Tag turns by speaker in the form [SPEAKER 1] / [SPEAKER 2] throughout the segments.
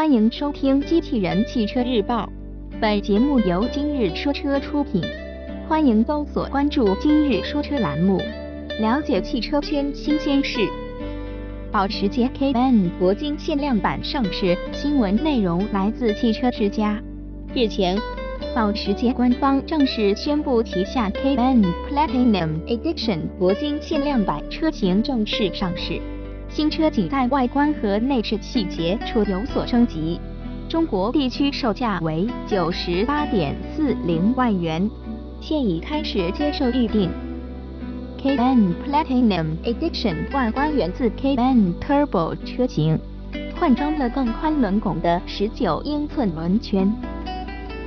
[SPEAKER 1] 欢迎收听《机器人汽车日报》，本节目由今日说车出品。欢迎搜索关注“今日说车”栏目，了解汽车圈新鲜事。保时捷 Cayenne 铂金限量版上市，新闻内容来自汽车之家。日前，保时捷官方正式宣布旗下 Cayenne Platinum Edition 铂金限量版车型正式上市。新车仅在外观和内饰细节处有所升级，中国地区售价为九十八点四零万元，现已开始接受预定。K N Platinum Edition 外观源自 K N Turbo 车型，换装了更宽轮拱的十九英寸轮圈。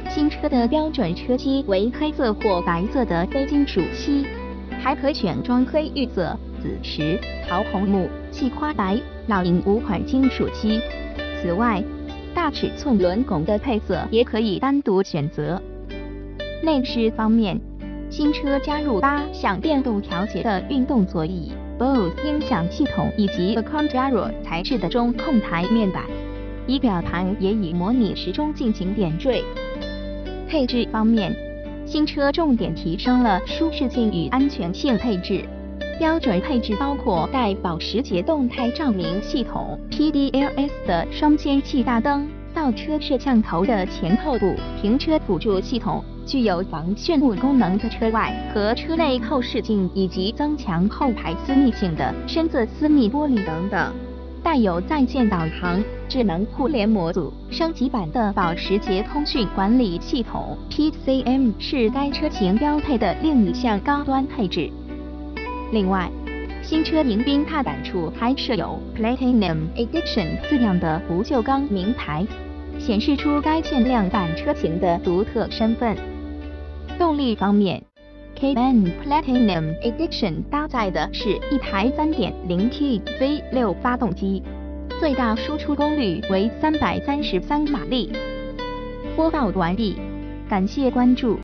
[SPEAKER 1] 新车的标准车漆为黑色或白色的非金属漆，还可选装黑玉色。紫石、桃红木、细花白、老银五款金属漆。此外，大尺寸轮拱的配色也可以单独选择。内饰方面，新车加入八项电动调节的运动座椅、Bose 音响系统以及 Acondaro 材质的中控台面板。仪表盘也以模拟时钟进行点缀。配置方面，新车重点提升了舒适性与安全性配置。标准配置包括带保时捷动态照明系统 （PDLS） 的双氙气大灯、倒车摄像头的前后部停车辅助系统、具有防眩目功能的车外和车内后视镜以及增强后排私密性的深色私密玻璃等等。带有在线导航、智能互联模组升级版的保时捷通讯管理系统 （PCM） 是该车型标配的另一项高端配置。另外，新车迎宾踏板处还设有 Platinum Edition 字样的不锈钢名牌，显示出该限量版车型的独特身份。动力方面，Cayman Platinum Edition 搭载的是一台 3.0T V6 发动机，最大输出功率为333马力。播报完毕，感谢关注。